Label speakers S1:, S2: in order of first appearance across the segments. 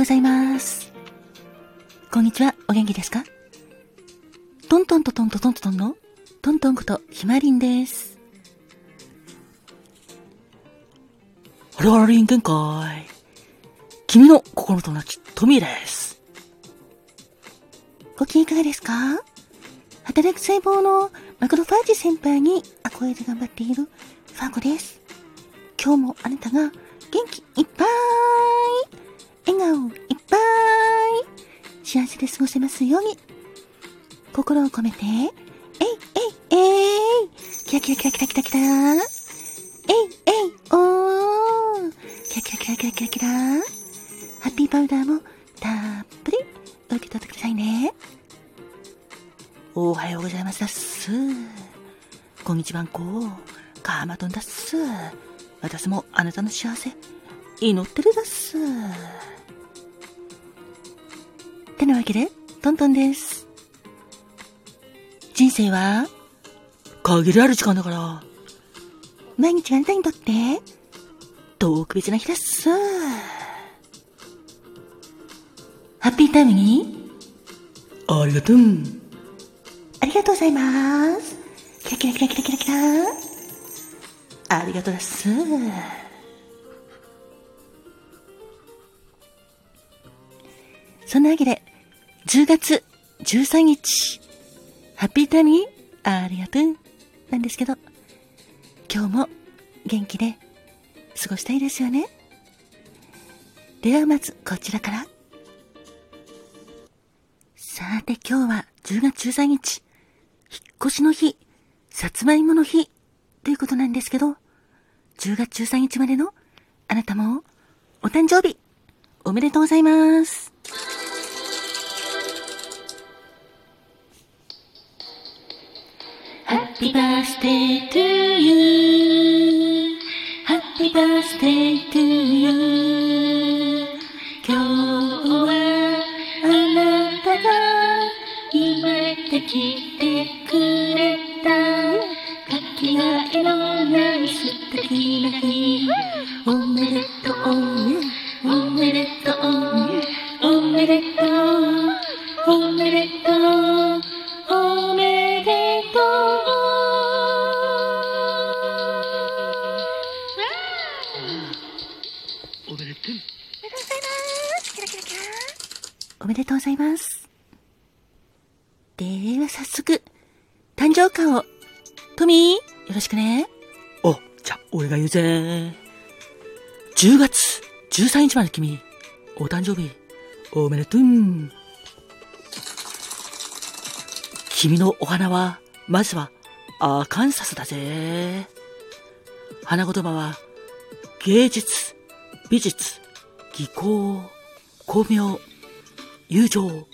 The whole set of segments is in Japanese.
S1: ございます。こんにちは、お元気ですか？トントンとトンとトントンの？トントンことひまりんです。ハロハロリン限界。君の心の友達、トミーです。ご機嫌いかがですか？働く細胞のマクロファージ先輩に憧れて頑張っているファーゴです。今日もあなたが元気いっぱい笑顔いっぱい幸せで過ごせますように心を込めて、えいえいえいキラキラキラキラキラキラえいえいおーキラキラキラキラキラキラハッピーパウダーもたっぷり受け取ってくださいね。おはようございますだっす。こんにちはんこ、カーマトンだっす。私もあなたの幸せ、祈ってるだっす。てなわけで、トントンです。人生は、限りある時間だから、毎日があなたにとって、特別な日です。ハッピータイムに、ありがとう。ありがとうございます。キラキラキラキラキラキラ。ありがとうです。そんなわけで、10月13日、ハッピータイムにありがとう。なんですけど、今日も元気で過ごしたいですよね。ではまずこちらから。さて今日は10月13日、引っ越しの日、さつまいもの日。ということなんですけど、10月13日までのあなたもお誕生日。おめでとうございます。Happy birthday to you. Happy birthday to you. 今日はあなたが生まれてきてくれた。かきがえのない素敵な日。おめでとう。おめでとう。おめでとう。とうございます。では早速、誕生花を、トミー、よろしくね。
S2: お、じゃ、俺が言うぜ。10月13日まで君、お誕生日、おめでとう。君のお花は、まずは、アーカンサスだぜ。花言葉は、芸術、美術、技巧、巧妙、友情、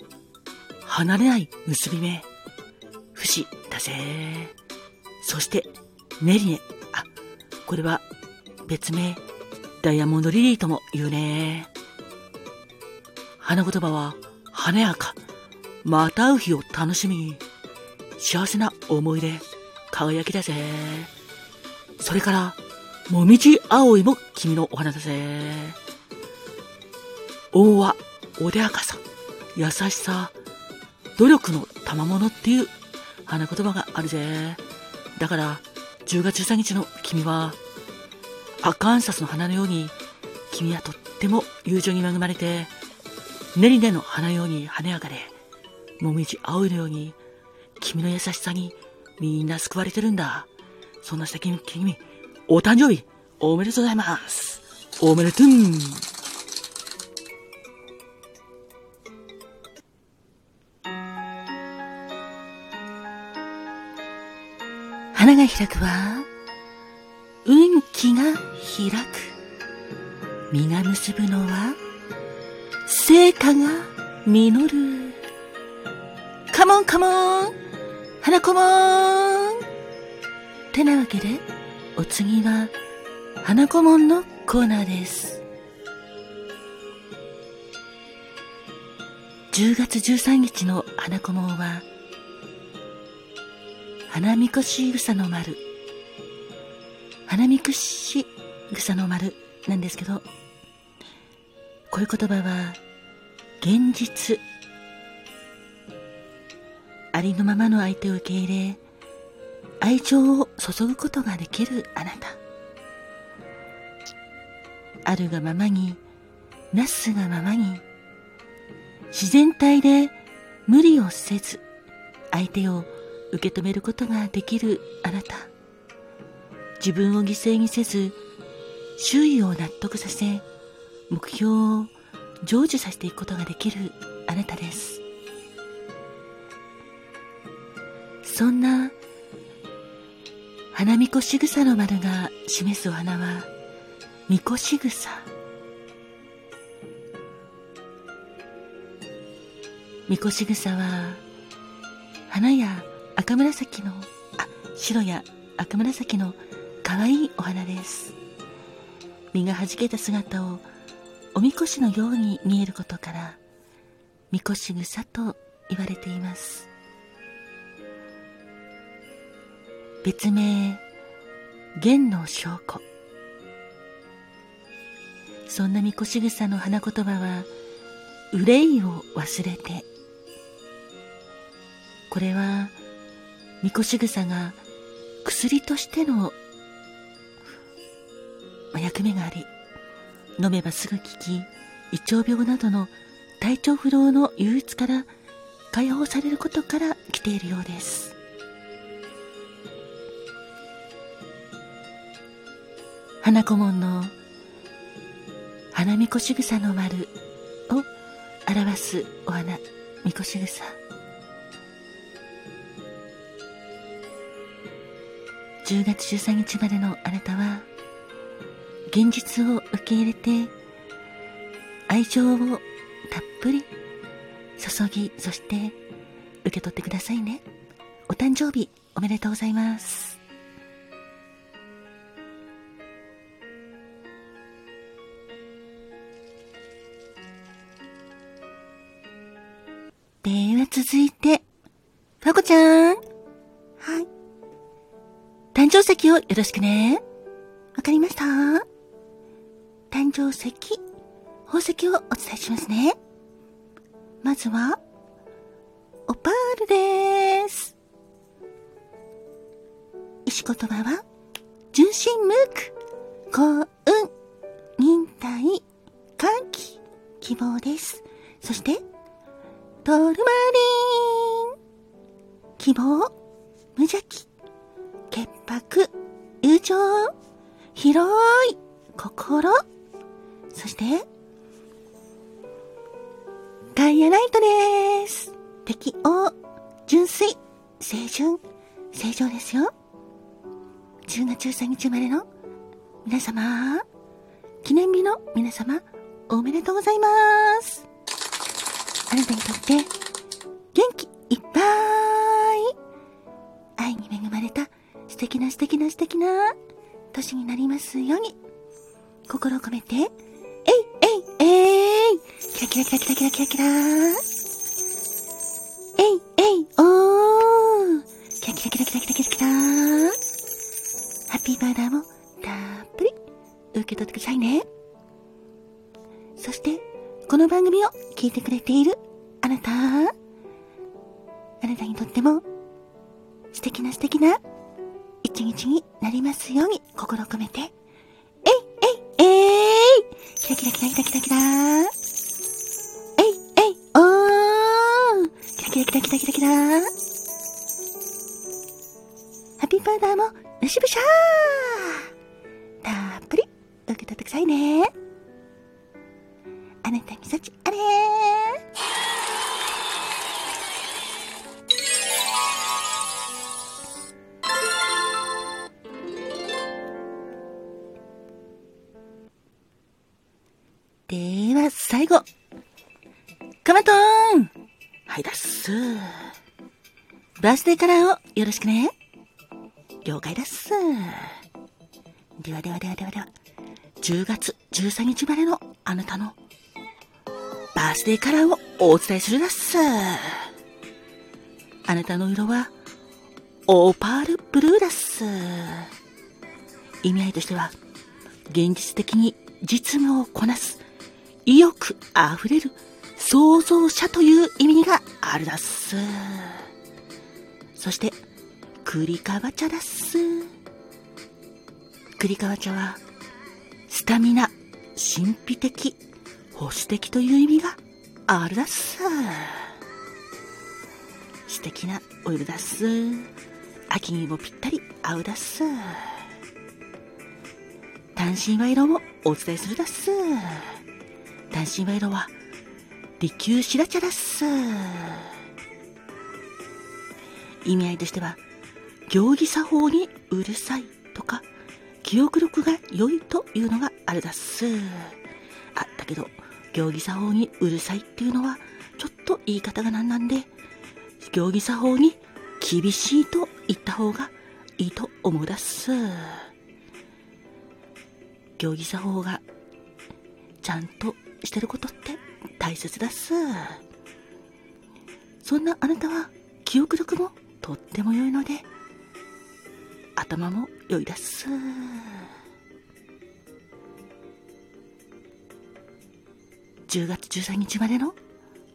S2: 離れない結び目、不死だぜ。そして、ネリネ。あ、これは別名、ダイヤモンドリリーとも言うね。花言葉は、華やか。また会う日を楽しみ。幸せな思い出、輝きだぜ。それから、もみじ葵も君のお花だぜ。王は、穏やかさ、優しさ、努力の賜物っていう花言葉があるぜ。だから、10月13日の君は、アカンサスの花のように、君はとっても友情に恵まれて、練り根の花のように華やかで、もみじ青いのように、君の優しさにみんな救われてるんだ。そんな素敵な君、お誕生日、おめでとうございます。おめでとう。
S1: が開くは、運気が開く。実が結ぶのは、成果が実る。カモンカモン花子もんてなわけで、お次は、花子もんのコーナーです。10月13日の花子もんは、花みこし草の丸。花みこし草の丸なんですけど、こういう言葉は現実ありのままの相手を受け入れ愛情を注ぐことができるあなたあるがままになすがままに自然体で無理をせず相手を受け止めることができるあなた。自分を犠牲にせず周囲を納得させ目標を成就させていくことができるあなたです。そんな花みこし草の丸が示すお花はみこし草。みこし草は花や赤紫のあ白や赤紫の可愛いお花です。実がはじけた姿をおみこしのように見えることからみこし草と言われています。別名弦の証拠。そんなみこし草の花言葉は憂いを忘れて。これはみこし草が薬としての役目があり飲めばすぐ効き胃腸病などの体調不良の憂鬱から解放されることから来ているようです。花顧問の花みこし草の丸を表すお花みこし草10月13日までのあなたは現実を受け入れて愛情をたっぷり注ぎそして受け取ってくださいねお誕生日おめでとうございますでは続いて、かこちゃん。はい。誕生石をよろしくね。わかりました誕生石、宝石をお伝えしますね。まずは、オパールです。石言葉は、純真無垢、幸運、忍耐、歓喜、希望です。そして、トルマリン希望、無邪気、潔白、友情、広い心、そして、ガイアライトです。適応、純粋、清純、正常ですよ。10月13日生まれの皆様、記念日の皆様、おめでとうございます。あなたにとって元気素敵な素敵な素敵な年になりますように。心を込めて。えいえいえい。キラキラキラキラキラキラキラえい。日になりますように心を込めて、えいえいえい。キラキラキラキラキラキラ。えいえいおー。キラキラキラキラキラキラ。ハッピーパウダーもうしぶしゃー。たっぷり受け取ってくださいね。最後。カマトーンはいだっす。バースデーカラーをよろしくね。了解だっす。ではではではではでは、10月13日までのあなたのバースデーカラーをお伝えするだっす。あなたの色は、オーパールブルーだっす。意味合いとしては、現実的に実務をこなす、意欲あふれる創造者という意味があるだっす。そして、栗川茶だっす。栗川茶は、スタミナ、神秘的、保守的という意味があるだっす。素敵なオイルだっす。秋にもぴったり合うだっす。単身賄賂もお伝えするだっす。単身賄賂は、利休白茶だっす。意味合いとしては、行儀作法にうるさいとか、記憶力が良いというのがあるだっす。あ、だけど、行儀作法にうるさいっていうのは、ちょっと言い方がなんなんで、行儀作法に厳しいと言った方がいいと思うだっす。行儀作法がちゃんとしてることって大切だっす。そんなあなたは記憶力もとっても良いので、頭も良いだっす。10月13日までの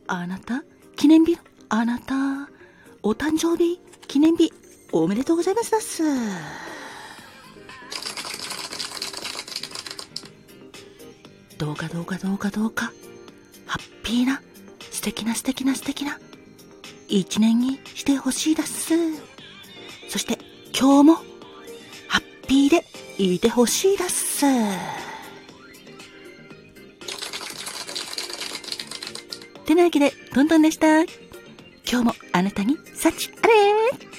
S1: あなた、記念日のあなた、お誕生日、記念日、おめでとうございますだっす。どうかどうかどうかどうか、ハッピーな、素敵な素敵な素敵な、一年にしてほしいだっす。そして、今日も、ハッピーでいてほしいだっす。てなわけで、トントンでした。今日もあなたに幸あれ